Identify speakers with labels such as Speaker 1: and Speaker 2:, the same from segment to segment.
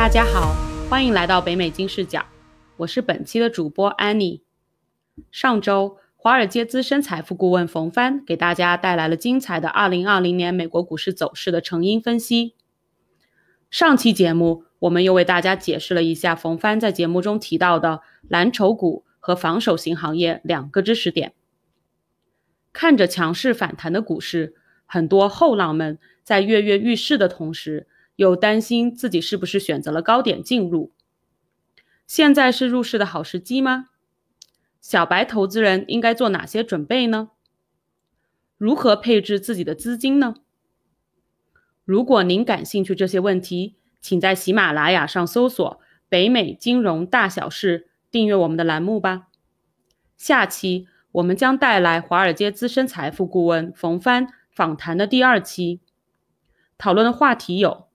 Speaker 1: 大家好，欢迎来到北美金视角，我是本期的主播安妮。上周，华尔街资深财富顾问冯帆给大家带来了精彩的2020年美国股市走势的成因分析。上期节目，我们又为大家解释了一下冯帆在节目中提到的蓝筹股和防守型行业两个知识点。看着强势反弹的股市，很多后浪们在跃跃欲试的同时，又担心自己是不是选择了高点进入。现在是入市的好时机吗？小白投资人应该做哪些准备呢？如何配置自己的资金呢？如果您感兴趣这些问题，请在喜马拉雅上搜索“北美金融大小事”，订阅我们的栏目吧。下期。我们将带来华尔街资深财富顾问冯帆访谈的第二期，讨论的话题有：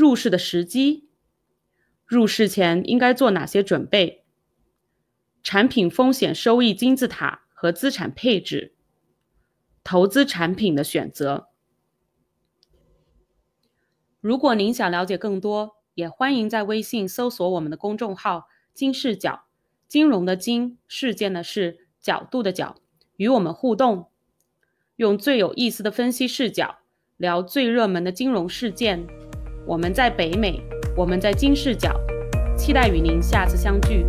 Speaker 1: 入市的时机、入市前应该做哪些准备、产品风险收益金字塔和资产配置、投资产品的选择。如果您想了解更多，也欢迎在微信搜索我们的公众号“金视角”，金融的金，事件的事。角度的角，与我们互动，用最有意思的分析视角聊最热门的金融事件。我们在北美，我们在金视角，期待与您下次相聚。